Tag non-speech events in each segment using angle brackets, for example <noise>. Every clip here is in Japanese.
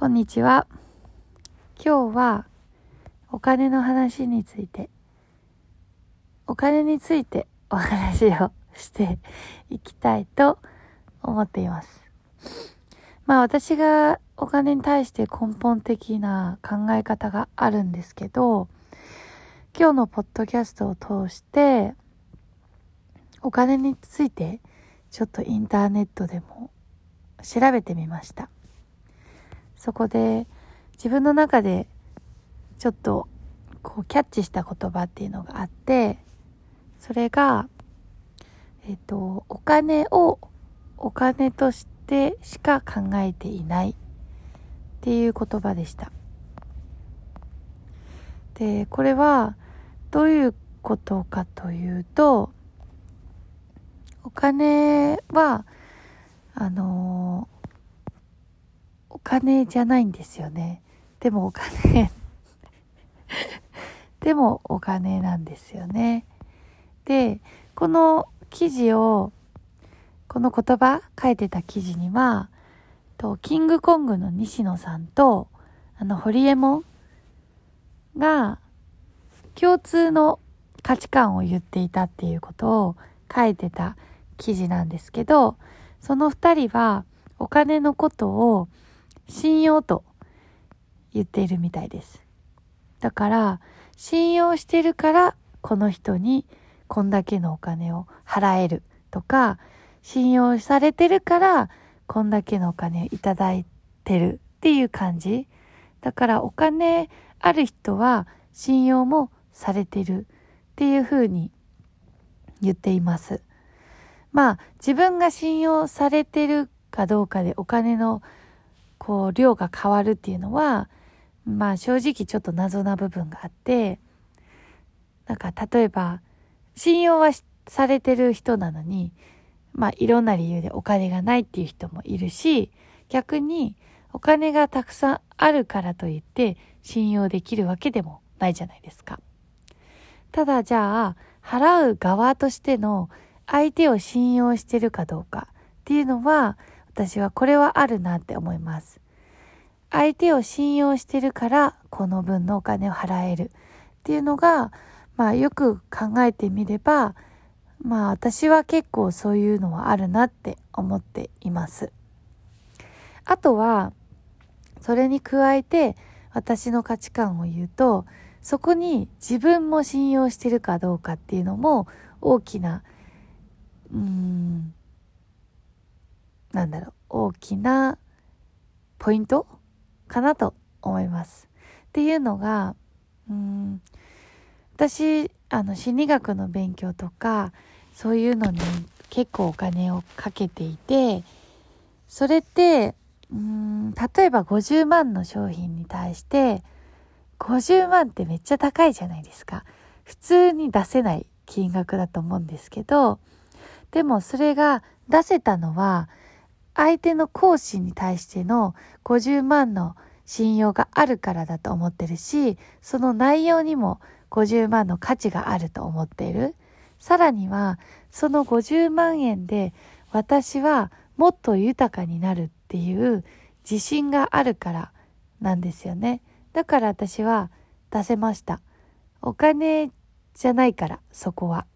こんにちは。今日はお金の話について、お金についてお話をしていきたいと思っています。まあ私がお金に対して根本的な考え方があるんですけど、今日のポッドキャストを通してお金についてちょっとインターネットでも調べてみました。そこで自分の中でちょっとこうキャッチした言葉っていうのがあってそれがえっ、とお金をお金としてしか考えていないっていう言葉でした。でこれはどういうことかというとお金はあのーお金じゃないんですよね。でもお金 <laughs> でもお金なんですよね。で、この記事を、この言葉書いてた記事には、とキングコングの西野さんと、あの、ホリエモンが共通の価値観を言っていたっていうことを書いてた記事なんですけど、その二人はお金のことを信用と言っているみたいです。だから、信用してるから、この人にこんだけのお金を払えるとか、信用されてるから、こんだけのお金をいただいてるっていう感じ。だからお金ある人は信用もされてるっていうふうに言っています。まあ自分が信用されてるかどうかでお金のこう量が変わるっていうのはまあ正直ちょっと謎な部分があってなんか例えば信用はされてる人なのにまあいろんな理由でお金がないっていう人もいるし逆にお金がたくさんあるからといって信用できるわけでもないじゃないですか。ただじゃあ払う側としての相手を信用してるかどうかっていうのは私はこれはあるなって思います。相手を信用してるからこの分のお金を払えるっていうのが、まあよく考えてみれば、まあ私は結構そういうのはあるなって思っています。あとは、それに加えて私の価値観を言うと、そこに自分も信用してるかどうかっていうのも大きな、うーん、なんだろう、大きなポイントかなと思います。っていうのが、うん、私、あの、心理学の勉強とか、そういうのに結構お金をかけていて、それって、うん、例えば50万の商品に対して、50万ってめっちゃ高いじゃないですか。普通に出せない金額だと思うんですけど、でもそれが出せたのは、相手の講師に対しての50万の信用があるからだと思ってるし、その内容にも50万の価値があると思っている。さらには、その50万円で私はもっと豊かになるっていう自信があるからなんですよね。だから私は出せました。お金じゃないから、そこは。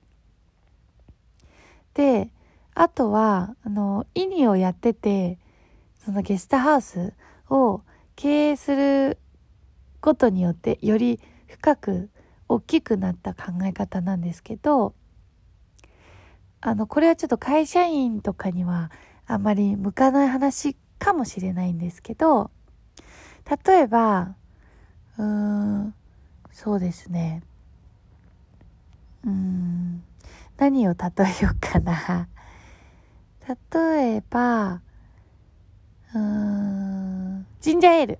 で、あとは、あの、イニをやってて、そのゲストハウスを経営することによってより深く大きくなった考え方なんですけどあのこれはちょっと会社員とかにはあんまり向かない話かもしれないんですけど例えばうーんそうですね。うーん何を例えようかな。例えばうーんジンジャーエール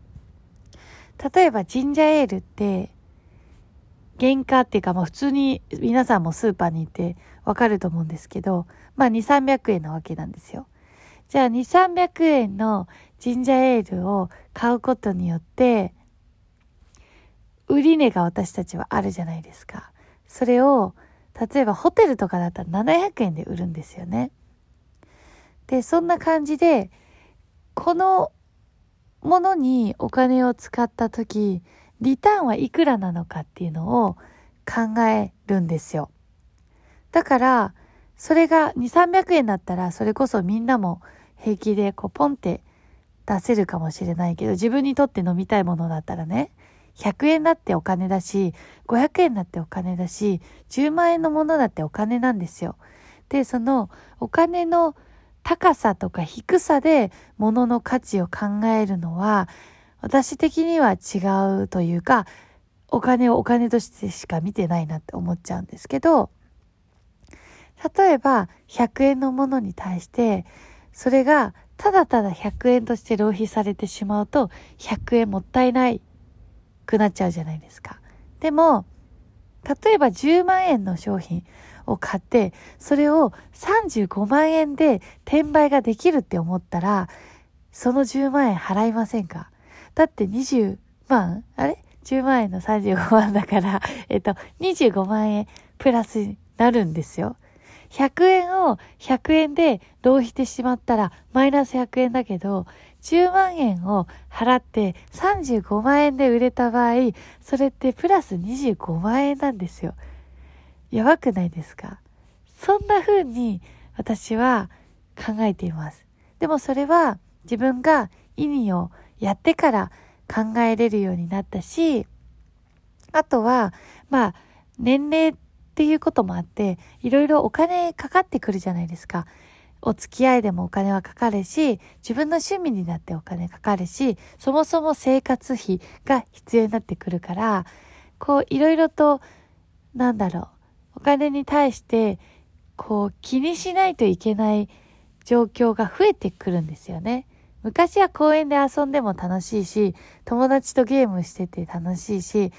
例えばジンジャーエールって原価っていうか、まあ普通に皆さんもスーパーに行ってわかると思うんですけど、まあ2、300円なわけなんですよ。じゃあ2、300円のジンジャーエールを買うことによって、売値が私たちはあるじゃないですか。それを、例えばホテルとかだったら700円で売るんですよね。で、そんな感じで、このものにお金を使った時、リターンはいくらなのかっていうのを考えるんですよ。だから、それが2、300円だったら、それこそみんなも平気でこうポンって出せるかもしれないけど、自分にとって飲みたいものだったらね、100円だってお金だし、500円だってお金だし、10万円のものだってお金なんですよ。で、そのお金の高さとか低さで物の価値を考えるのは、私的には違うというか、お金をお金としてしか見てないなって思っちゃうんですけど、例えば100円のものに対して、それがただただ100円として浪費されてしまうと、100円もったいないくなっちゃうじゃないですか。でも、例えば10万円の商品を買って、それを35万円で転売ができるって思ったら、その10万円払いませんか？だって20万あれ ?10 万円の35万だから、<laughs> えっと、25万円プラスになるんですよ。100円を100円で浪費してしまったらマイナス100円だけど、10万円を払って35万円で売れた場合、それってプラス25万円なんですよ。やばくないですか？そんな風に私は考えています。でもそれは自分が意味をやってから考えれるようになったし、あとは、まあ、年齢っていうこともあって、いろいろお金かかってくるじゃないですか。お付き合いでもお金はかかるし、自分の趣味になってお金かかるし、そもそも生活費が必要になってくるから、こういろいろと、なんだろう、金に対して、こう気にしないといけない状況が増えてくるんですよね。昔は公園で遊んでも楽しいし、友達とゲームしてて楽しいし、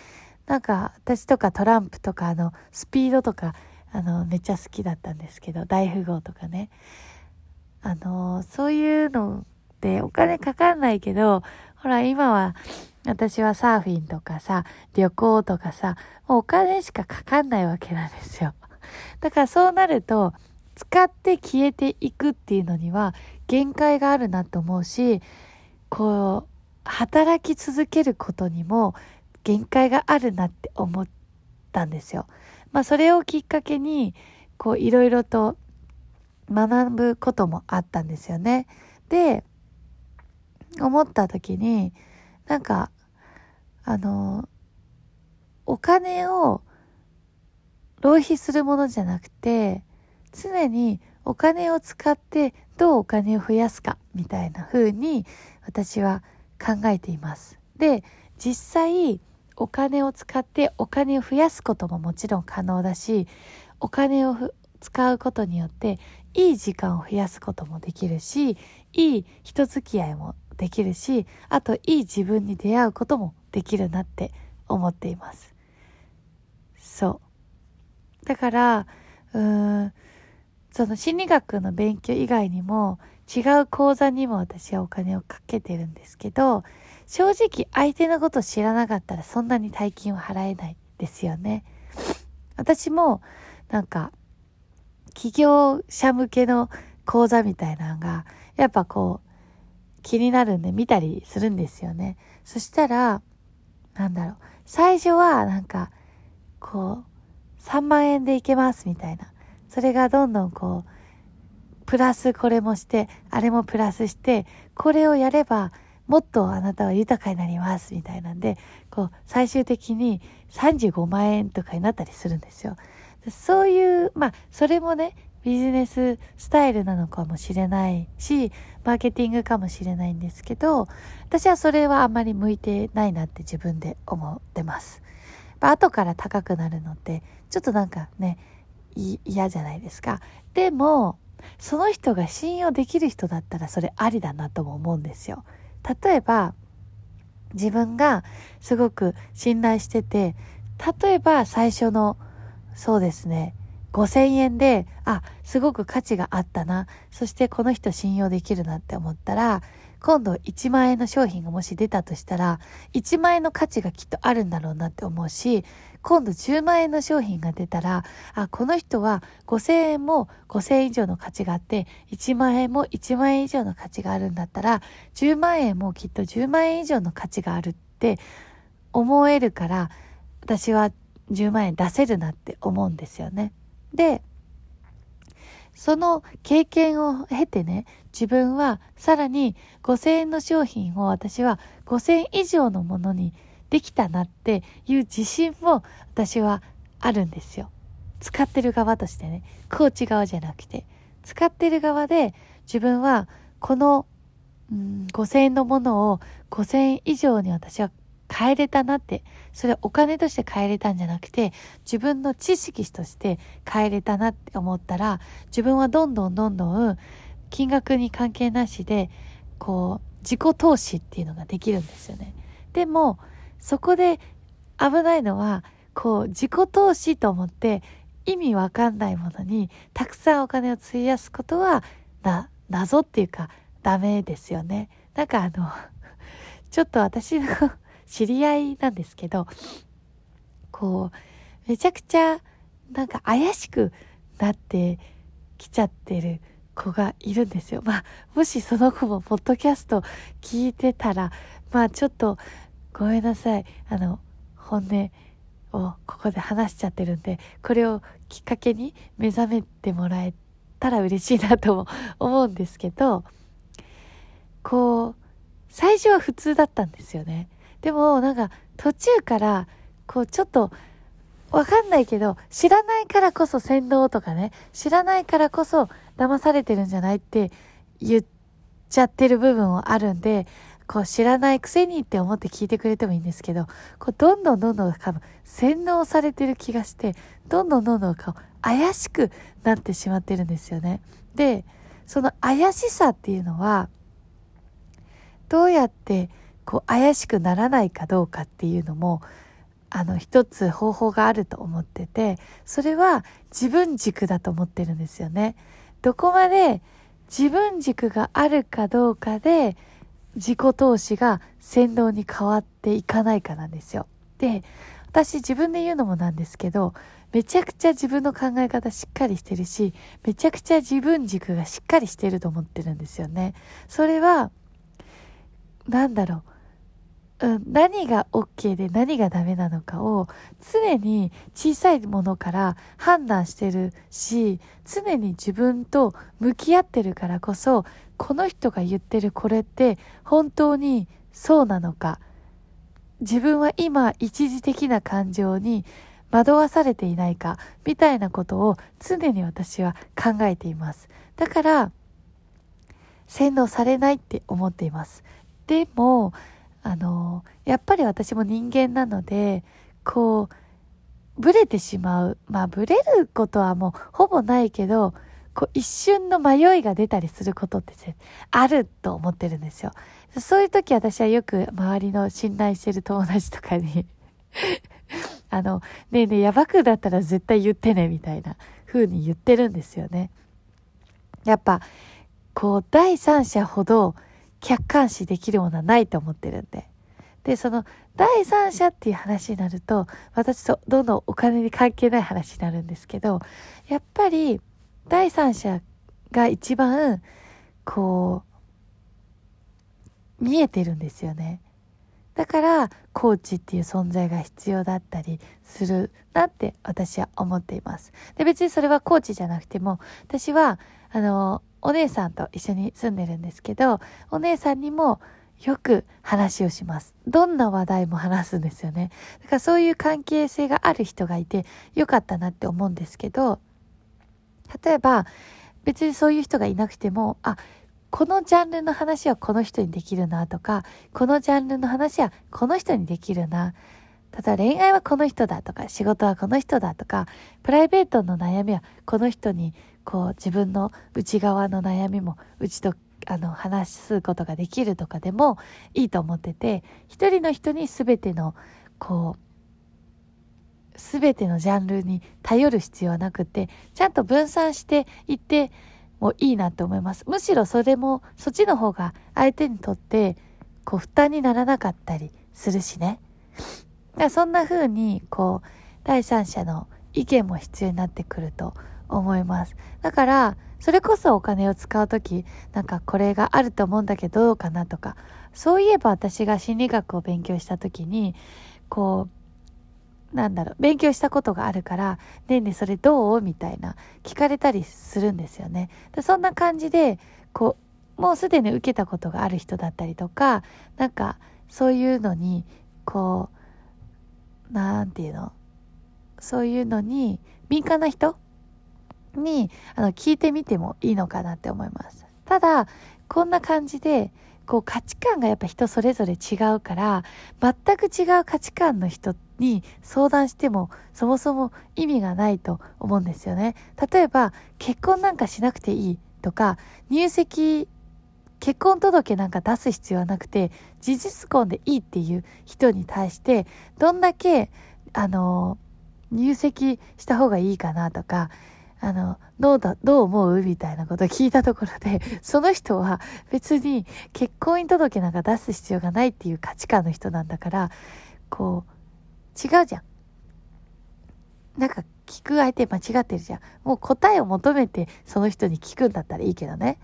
なんか私とかトランプとかあのスピードとかあのめっちゃ好きだったんですけど、大富豪とかね。あの、そういうのってお金かかんないけど、ほら今は私はサーフィンとかさ、旅行とかさ、もうお金しかかかんないわけなんですよ。<laughs> だからそうなると、使って消えていくっていうのには限界があるなと思うし、こう、働き続けることにも限界があるなって思ったんですよ。まあそれをきっかけに、こういろいろと学ぶこともあったんですよね。で、思った時に、なんか、あの、お金を浪費するものじゃなくて、常にお金を使ってどうお金を増やすかみたいな風に私は考えています。で、実際お金を使ってお金を増やすことももちろん可能だし、お金を使うことによっていい時間を増やすこともできるしいい人付き合いもできるしあといい自分に出会うこともできるなって思っています。そう。だからうーんその心理学の勉強以外にも違う講座にも私はお金をかけてるんですけど正直相手のこと知らなかったらそんなに大金は払えないですよね。私もなんか企業者向けの講座みたいなのが、やっぱこう、気になるんで見たりするんですよね。そしたら、なんだろう、最初はなんか、こう、3万円でいけますみたいな。それがどんどんこう、プラスこれもして、あれもプラスして、これをやればもっとあなたは豊かになりますみたいなんで、こう、最終的に35万円とかになったりするんですよ。そういう、まあ、それもね、ビジネススタイルなのかもしれないし、マーケティングかもしれないんですけど、私はそれはあんまり向いてないなって自分で思ってます。後から高くなるのって、ちょっとなんかね、嫌じゃないですか。でも、その人が信用できる人だったらそれありだなとも思うんですよ。例えば、自分がすごく信頼してて、例えば最初の、そうですね、5000円で、あ、すごく価値があったな。そしてこの人信用できるなって思ったら、今度1万円の商品がもし出たとしたら、1万円の価値がきっとあるんだろうなって思うし、今度10万円の商品が出たら、あ、この人は5000円も5000円以上の価値があって、1万円も1万円以上の価値があるんだったら、10万円もきっと10万円以上の価値があるって思えるから、私は10万円出せるなって思うんですよね。で、その経験を経てね、自分はさらに5000円の商品を私は5000以上のものにできたなっていう自信も私はあるんですよ。使ってる側としてね、コーチ側じゃなくて、使ってる側で自分はこの、5000円のものを5000円以上に私は変えれたなって、それはお金として変えれたんじゃなくて、自分の知識として変えれたなって思ったら、自分はどんどんどんどん金額に関係なしで、こう、自己投資っていうのができるんですよね。でも、そこで危ないのは、こう、自己投資と思って意味わかんないものにたくさんお金を費やすことは、な、謎っていうかダメですよね。なんかあの、<laughs> ちょっと私の知り合いなんですけど、こう、めちゃくちゃ、なんか怪しくなってきちゃってる子がいるんですよ。まあ、もしその子もポッドキャスト聞いてたら、まあちょっとごめんなさい。あの、本音をここで話しちゃってるんで、これをきっかけに目覚めてもらえたら嬉しいなとも思うんですけど、こう、最初は普通だったんですよね。でもなんか途中からこうちょっとわかんないけど知らないからこそ洗脳とかね知らないからこそ騙されてるんじゃないって言っちゃってる部分はあるんでこう知らないくせにって思って聞いてくれてもいいんですけどこうどんどんどんどん多分洗脳されてる気がしてどんどんどんどんこう怪しくなってしまってるんですよね。でその怪しさっていうのはどうやってこう怪しくならないかどうかっていうのもあの一つ方法があると思っててそれは自分軸だと思ってるんですよね。どこまで自分軸があるかどうかで自己投資が洗脳に変わっていかないかなんですよ。で私自分で言うのもなんですけどめちゃくちゃ自分の考え方しっかりしてるしめちゃくちゃ自分軸がしっかりしてると思ってるんですよね。それはなんだろううん、何が OK で何がダメなのかを常に小さいものから判断してるし常に自分と向き合ってるからこそこの人が言ってるこれって本当にそうなのか。自分は今一時的な感情に惑わされていないかみたいなことを常に私は考えています。だから洗脳されないって思っています。でもあの、やっぱり私も人間なので、こう、ブレてしまう。まあ、ブレることはもうほぼないけど、こう一瞬の迷いが出たりすることってあると思ってるんですよ。そういう時私はよく周りの信頼してる友達とかに <laughs> あの、ねえねえ、やばくだったら絶対言ってね、みたいな風に言ってるんですよね。やっぱ、こう、第三者ほど客観視できるものはないと思ってるんで。で、その第三者っていう話になると、私とどんどんお金に関係ない話になるんですけど、やっぱり第三者が一番、こう、見えてるんですよね。だから、コーチっていう存在が必要だったりするなって私は思っています。で、別にそれはコーチじゃなくても、私は、あの、お姉さんと一緒に住んでるんですけど、お姉さんにもよく話をします。どんな話題も話すんですよね。だからそういう関係性がある人がいてよかったなって思うんですけど、例えば別にそういう人がいなくても、あ、このジャンルの話はこの人にできるなとか、このジャンルの話はこの人にできるな。例えば恋愛はこの人だとか、仕事はこの人だとか、プライベートの悩みはこの人に、こう自分の内側の悩みもうちとあの話すことができるとかでもいいと思ってて一人の人に全てのこう全てのジャンルに頼る必要はなくてちゃんと分散していってもいいなと思います。むしろそれもそっちの方が相手にとってこう負担にならなかったりするしね。だからそんな風にこう第三者の意見も必要になってくると思いますだからそれこそお金を使う時なんかこれがあると思うんだけどどうかなとかそういえば私が心理学を勉強した時にこうなんだろう勉強したことがあるから「ねえねえそれどう?」みたいな聞かれたりするんですよね。でそんな感じでこうもうすでに受けたことがある人だったりとかなんかそういうのにこうなんていうの？そういうのに敏感な人にあの聞いてみてもいいのかなって思います。ただこんな感じでこう価値観がやっぱ人それぞれ違うから全く違う価値観の人に相談してもそもそも意味がないと思うんですよね。例えば結婚なんかしなくていいとか入籍結婚届なんか出す必要はなくて事実婚でいいっていう人に対してどんだけあの入籍した方がいいかなとかあの、どうだ、どう思う？みたいなことを聞いたところで、<laughs> その人は別に結婚姻届なんか出す必要がないっていう価値観の人なんだから、こう、違うじゃん。なんか聞く相手間違ってるじゃん。もう答えを求めてその人に聞くんだったらいいけどね。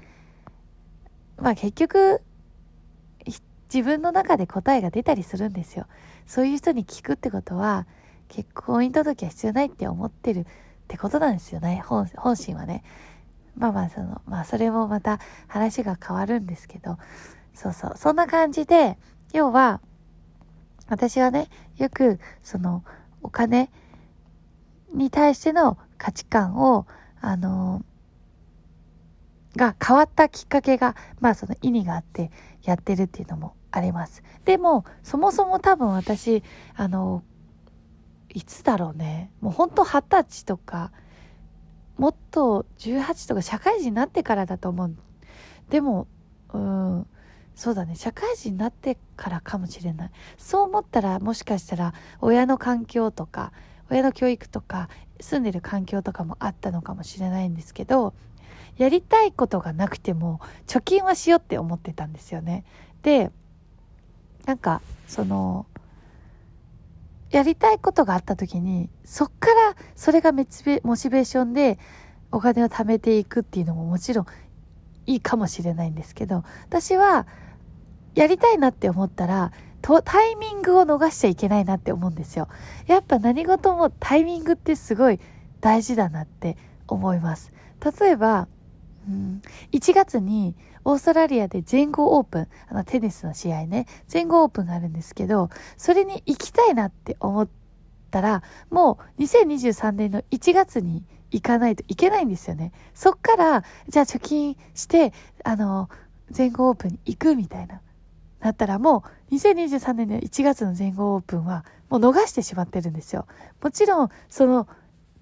まあ結局、自分の中で答えが出たりするんですよ。そういう人に聞くってことは、結婚姻届は必要ないって思ってるってことなんですよね。本心はね。まあまあそのまあそれもまた話が変わるんですけど。そうそう。そんな感じで要は私はねよくそのお金に対しての価値観をあのが変わったきっかけがまあその意味があってやってるっていうのもあります。でもそもそも多分私あのいつだろうね。もうほんと二十歳とかもっと18とか社会人になってからだと思う。でもうんそうだね。社会人になってからかもしれない。そう思ったらもしかしたら親の環境とか親の教育とか住んでる環境とかもあったのかもしれないんですけどやりたいことがなくても貯金はしようって思ってたんですよね。でなんかそのやりたいことがあった時に、そっからそれがモチベーションでお金を貯めていくっていうのももちろんいいかもしれないんですけど、私はやりたいなって思ったら、タイミングを逃しちゃいけないなって思うんですよ。やっぱ何事もタイミングってすごい大事だなって思います。例えば、うん、1月にオーストラリアで全豪オープン、あのテニスの試合ね、全豪オープンがあるんですけど、それに行きたいなって思ったら、もう2023年の1月に行かないといけないんですよね。そっから、じゃあ貯金して、あの、全豪オープンに行くみたいな。なったらもう2023年の1月の全豪オープンはもう逃してしまってるんですよ。もちろんその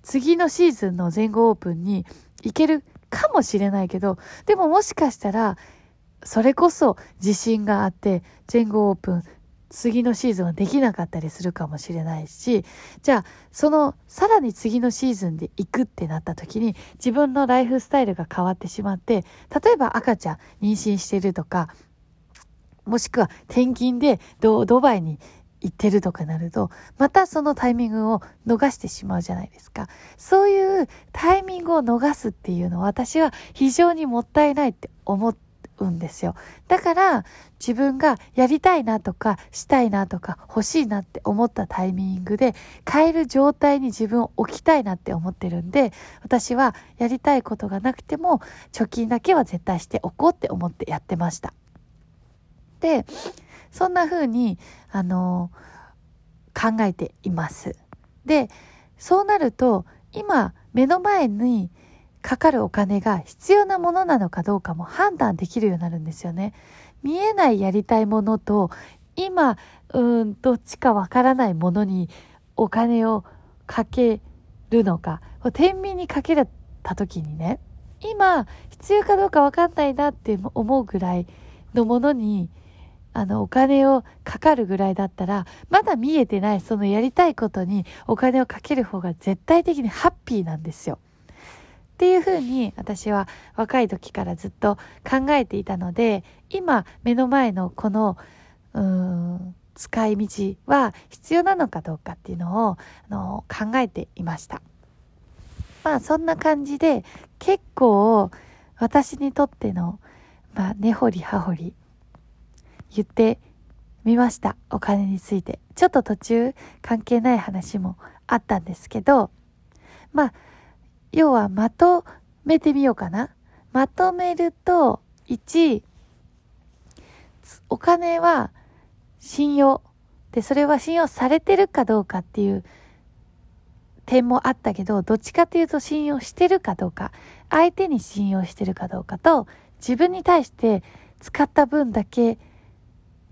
次のシーズンの全豪オープンに行けるかもしれないけど、でももしかしたら、それこそ自信があって、全豪オープン、次のシーズンはできなかったりするかもしれないし、じゃあ、その、さらに次のシーズンで行くってなった時に、自分のライフスタイルが変わってしまって、例えば赤ちゃん妊娠してるとか、もしくは転勤でドバイに行ってるとかなると、またそのタイミングを逃してしまうじゃないですか。そういうタイミングを逃すっていうのは私は非常にもったいないって思うんですよ。だから自分がやりたいなとかしたいなとか欲しいなって思ったタイミングで変える状態に自分を置きたいなって思ってるんで私はやりたいことがなくても貯金だけは絶対しておこうって思ってやってました。で、そんな風に、あの、考えています。で、そうなると、今、目の前にかかるお金が必要なものなのかどうかも判断できるようになるんですよね。見えないやりたいものと、今、うん、どっちかわからないものにお金をかけるのか。天秤にかけた時にね、今、必要かどうかわかんないなって思うぐらいのものに、あの、お金をかかるぐらいだったら、まだ見えてないそのやりたいことにお金をかける方が絶対的にハッピーなんですよ。っていうふうに私は若い時からずっと考えていたので、今目の前のこの、うーん、使い道は必要なのかどうかっていうのをあの考えていました。まあそんな感じで結構私にとっての、まあ、根掘り葉掘り言ってみました。お金について。ちょっと途中関係ない話もあったんですけど、まあ要はまとめてみようかな。まとめると、1、お金は信用。で、それは信用されてるかどうかっていう点もあったけど、どっちかっていうと信用してるかどうか、相手に信用してるかどうかと、自分に対して使った分だけ、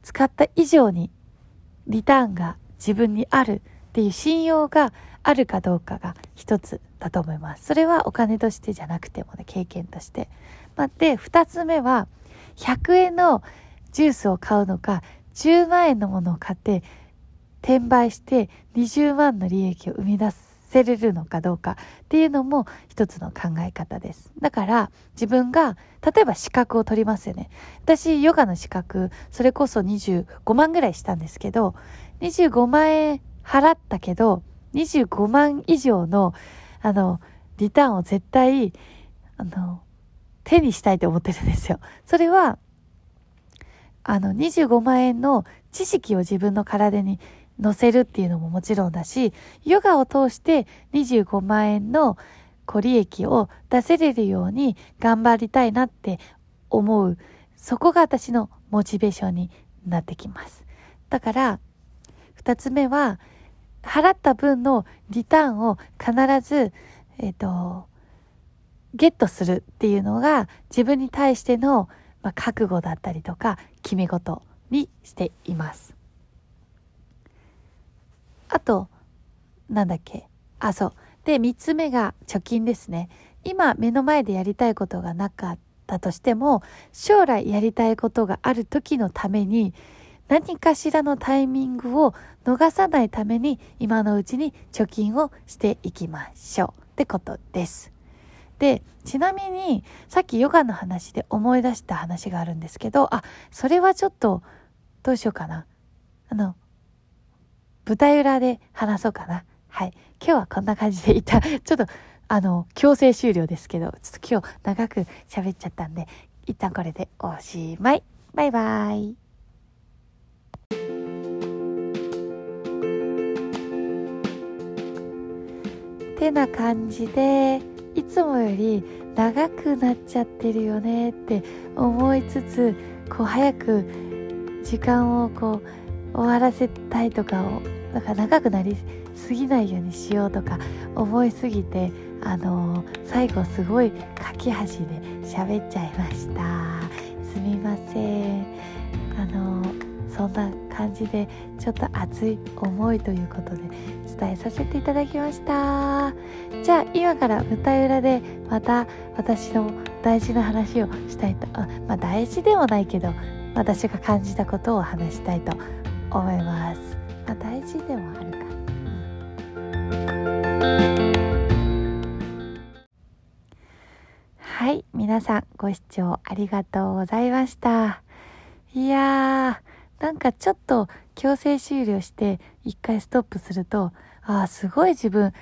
使った以上にリターンが自分にあるっていう信用があるかどうかが一つだと思います。それはお金としてじゃなくてもね、経験として。まあ、で、二つ目は、100円のジュースを買うのか、10万円のものを買って、転売して20万の利益を生み出すせれるのかどうかっていうのも一つの考え方です。だから自分が例えば資格を取りますよね。私ヨガの資格それこそ25万ぐらいしたんですけど25万円払ったけど25万以上の、あの、リターンを絶対、あの、手にしたいと思ってるんですよ。それは、あの、25万円の知識を自分の体に乗せるっていうのももちろんだし、ヨガを通して25万円のこう利益を出せれるように頑張りたいなって思う。そこが私のモチベーションになってきます。だから、二つ目は、払った分のリターンを必ず、えっ、ー、と、ゲットするっていうのが自分に対しての、まあ、覚悟だったりとか決め事にしています。あと、なんだっけ？あ、そう。で、三つ目が貯金ですね。今目の前でやりたいことがなかったとしても、将来やりたいことがある時のために、何かしらのタイミングを逃さないために今のうちに貯金をしていきましょうってことです。で、ちなみにさっきヨガの話で思い出した話があるんですけど、あ、それはちょっとどうしようかな。あの、舞台裏で話そうかな。はい。今日はこんな感じでいた。<laughs> ちょっと、あの、強制終了ですけど、ちょっと今日長く喋っちゃったんで、一旦これでおしまい。バイバイ。てな感じでいつもより長くなっちゃってるよねって思いつつこう早く時間をこう終わらせたいとかをなんか長くなりすぎないようにしようとか思いすぎてあのー、最後すごい書き端で喋っちゃいました。すみません。あのー、そんな感じでちょっと熱い思いということで伝えさせていただきました。じゃあ今から舞台裏でまた私の大事な話をしたいとあまあ大事でもないけど私が感じたことを話したいと思います。まあ大事でもあるか、はい皆さんご視聴ありがとうございました。いやーなんかちょっと強制終了して一回ストップすると、ああ、すごい自分、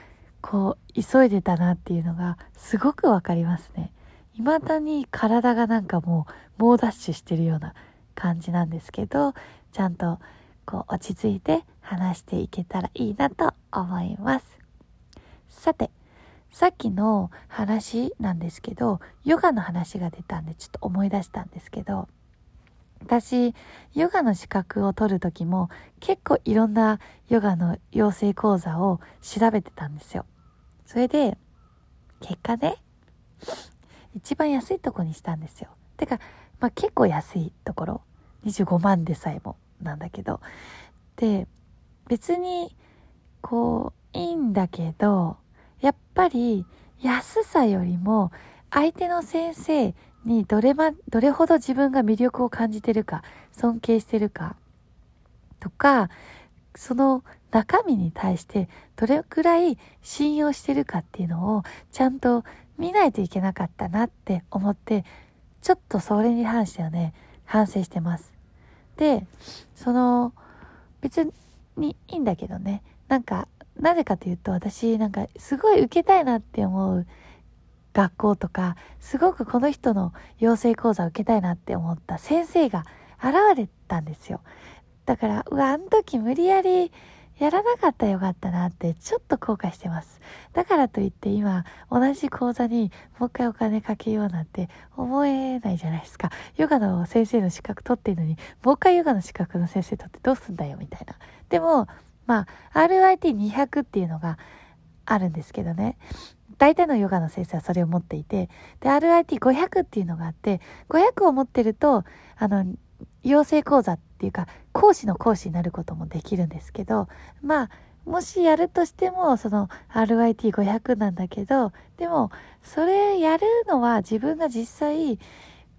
こう、急いでたなっていうのがすごくわかりますね。未だに体がなんかもう猛ダッシュしてるような感じなんですけど、ちゃんとこう落ち着いて話していけたらいいなと思います。さて、さっきの話なんですけど、ヨガの話が出たんでちょっと思い出したんですけど、私、ヨガの資格を取る時も結構いろんなヨガの養成講座を調べてたんですよ。それで、結果ね、一番安いとこにしたんですよ。てか、まあ、結構安いところ。25万でさえもなんだけど。で、別に、こう、いいんだけど、やっぱり安さよりも相手の先生にどれま、どれほど自分が魅力を感じてるか、尊敬してるか、とか、その中身に対してどれくらい信用してるかっていうのをちゃんと見ないといけなかったなって思って、ちょっとそれに関してはね、反省してます。で、その、別にいいんだけどね、なんか、なぜかというと私なんかすごい受けたいなって思う学校とか、すごくこの人の養成講座を受けたいなって思った先生が現れたんですよ。だから、うわ、あの時無理やりやらなかったらよかったなってちょっと後悔してます。だからといって今、同じ講座にもう一回お金かけようなんて思えないじゃないですか。ヨガの先生の資格取ってるのに、もう一回ヨガの資格の先生取ってどうすんだよみたいな。でも、まあ、RIT200 っていうのがあるんですけどね。大体のヨガの先生はそれを持っていて、で、RIT500 っていうのがあって、500を持ってると、あの、養成講座ってていうか、講師の講師になることもできるんですけど、まあ、もしやるとしても、その RIT500 なんだけど、でも、それやるのは自分が実際、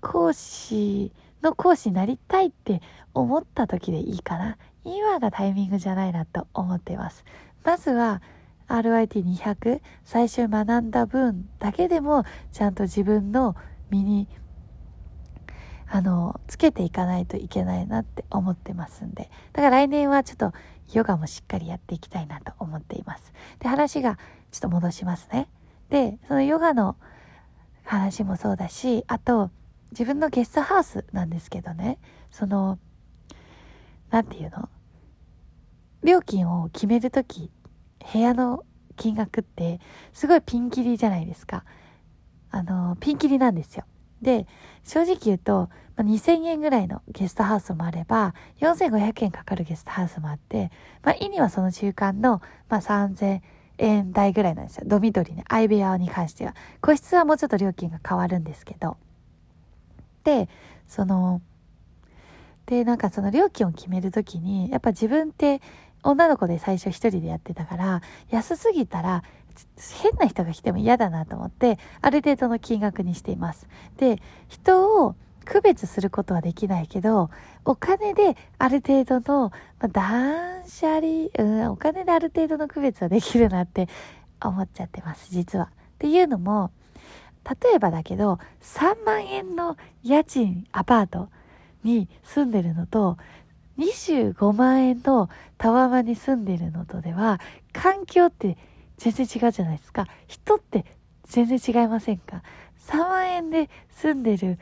講師の講師になりたいって思った時でいいかな。今がタイミングじゃないなと思っています。まずは、RIT200 最初学んだ分だけでもちゃんと自分の身にあのつけていかないといけないなって思ってますんで。だから来年はちょっとヨガもしっかりやっていきたいなと思っています。で話がちょっと戻しますね。でそのヨガの話もそうだしあと自分のゲストハウスなんですけどね。その何て言うの？料金を決める時部屋の金額ってすごいピンキリじゃないですか。あの、ピンキリなんですよ。で、正直言うと、2000円ぐらいのゲストハウスもあれば、4500円かかるゲストハウスもあって、まあ、意にはその中間の、まあ、3000円台ぐらいなんですよ。ドミトリーね、相部屋に関しては。個室はもうちょっと料金が変わるんですけど。で、その、で、なんかその料金を決めるときに、やっぱ自分って女の子で最初一人でやってたから、安すぎたら、変な人が来ても嫌だなと思って、ある程度の金額にしています。で、人を区別することはできないけど、お金である程度の、まあ、断捨離、うん、お金である程度の区別はできるなって思っちゃってます、実は。っていうのも、例えばだけど、3万円の家賃アパートに住んでるのと、25万円のタワマンに住んでるのとでは、環境って全然違うじゃないですか。人って全然違いませんか ?3 万円で住んでる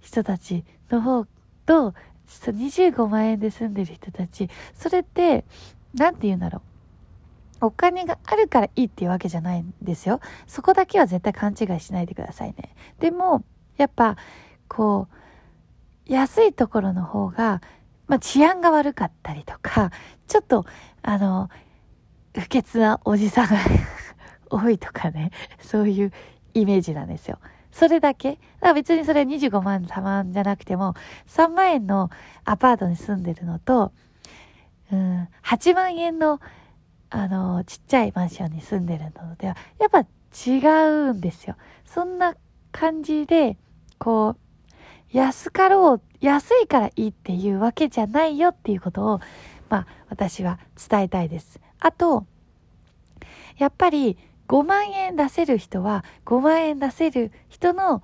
人たちの方と、25万円で住んでる人たち、それって、なんて言うんだろう。お金があるからいいっていうわけじゃないんですよ。そこだけは絶対勘違いしないでくださいね。でも、やっぱ、こう、安いところの方がまあ、治安が悪かったりとか、ちょっと、あの、不潔なおじさんが多いとかね、<laughs> そういうイメージなんですよ。それだけ？だから別にそれは25万、3万じゃなくても、3万円のアパートに住んでるのと、うん、8万円の、あの、ちっちゃいマンションに住んでるのでは、やっぱ違うんですよ。そんな感じで、こう、安かろう、安いからいいっていうわけじゃないよっていうことを、まあ私は伝えたいです。あと、やっぱり5万円出せる人は5万円出せる人の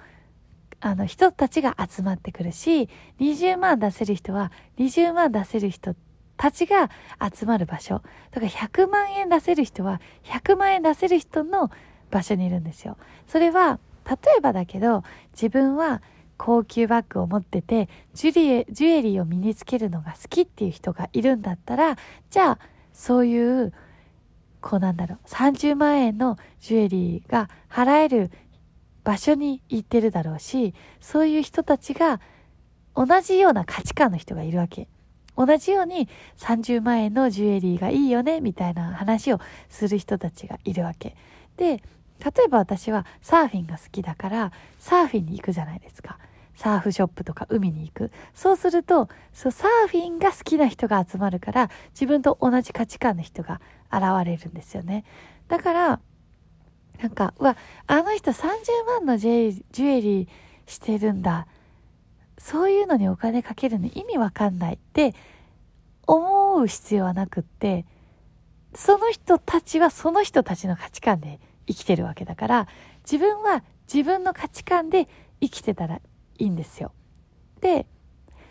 あの人たちが集まってくるし、20万出せる人は20万出せる人たちが集まる場所。だから100万円出せる人は100万円出せる人の場所にいるんですよ。それは、例えばだけど、自分は高級バッグを持っててジュリエジュエリーを身につけるのが好きっていう人がいるんだったらじゃあそういうこうなんだろう30万円のジュエリーが払える場所に行ってるだろうしそういう人たちが同じような価値観の人がいるわけ。同じように30万円のジュエリーがいいよねみたいな話をする人たちがいるわけ。で、例えば私はサーフィンが好きだからサーフィンに行くじゃないですか。サーフショップとか海に行く。そうすると、そうサーフィンが好きな人が集まるから自分と同じ価値観の人が現れるんですよね。だから、なんか、わ、あの人30万のジュエリーしてるんだ。そういうのにお金かけるの意味わかんないって思う必要はなくって、その人たちはその人たちの価値観で生きてるわけだから、自分は自分の価値観で生きてたらいいんですよ。で、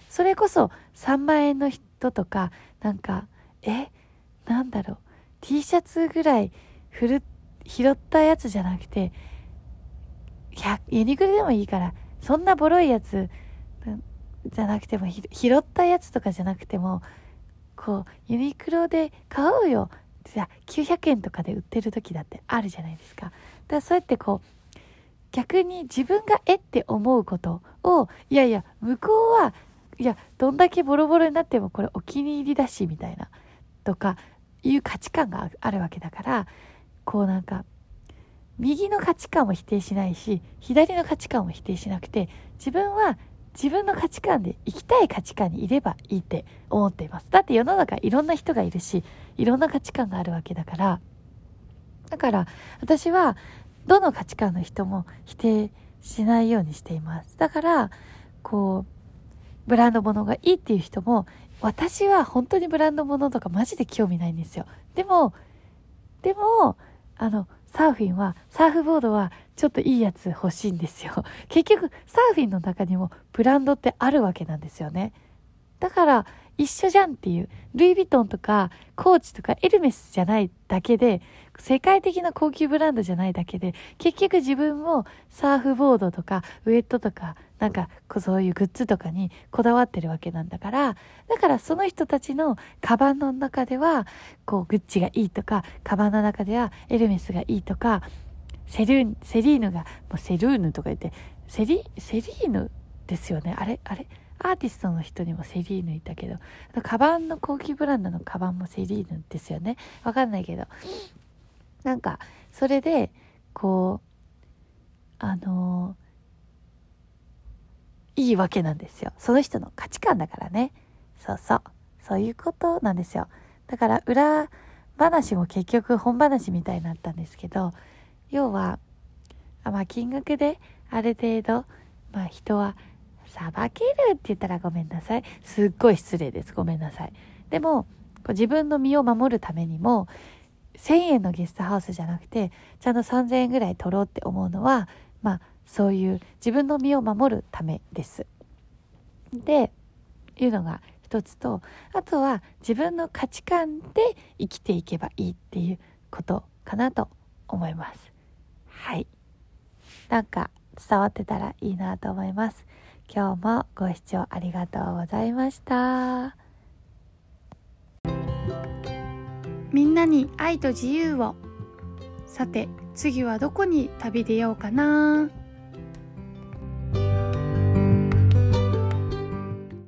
それこそ3万円の人とか、なんか、え、なんだろう、T シャツぐらいふる、拾ったやつじゃなくて、ユニクロでもいいから、そんなボロいやつ、じゃなくても拾ったやつとかじゃなくてもこうユニクロで買おうよじゃ900円とかで売ってる時だってあるじゃないですか。だからそうやってこう逆に自分がえって思うことをいやいや向こうはいやどんだけボロボロになってもこれお気に入りだしみたいなとかいう価値観があるわけだからこうなんか右の価値観も否定しないし左の価値観も否定しなくて自分は自分の価値観で生きたい価値観にいればいいって思っています。だって世の中いろんな人がいるし、いろんな価値観があるわけだから、だから私はどの価値観の人も否定しないようにしています。だから、こう、ブランド物がいいっていう人も、私は本当にブランド物とかマジで興味ないんですよ。でも、でも、あの、サーフィンは、サーフボードはちょっといいやつ欲しいんですよ。<laughs> 結局、サーフィンの中にもブランドってあるわけなんですよね。だから、一緒じゃんっていう、ルイ・ヴィトンとか、コーチとかエルメスじゃないだけで、世界的な高級ブランドじゃないだけで、結局自分もサーフボードとか、ウエットとか、なんか、そういうグッズとかにこだわってるわけなんだから、だからその人たちのカバンの中では、こう、グッチがいいとか、カバンの中ではエルメスがいいとか、セルセリーヌが、もうセルーヌとか言って、セリ、セリーヌですよね？あれ？あれ？アーティストの人にもセリーヌいたけど、カバンの高級ブランドのカバンもセリーヌですよね？わかんないけど。なんか、それで、こう、あのー、いいわけなんですよ。その人の価値観だからね。そうそう。そういうことなんですよ。だから、裏話も結局本話みたいになったんですけど、要は、あまあ、金額である程度、まあ、人はさばけるって言ったらごめんなさい。すっごい失礼です。ごめんなさい。でも、自分の身を守るためにも、1000円のゲストハウスじゃなくて、ちゃんと3000円ぐらい取ろうって思うのは、まあ、そういう自分の身を守るためです。で、いうのが一つと、あとは自分の価値観で生きていけばいいっていうことかなと思います。はい。なんか伝わってたらいいなと思います。今日もご視聴ありがとうございましたみんなに愛と自由を。さて次はどこに旅出ようかな。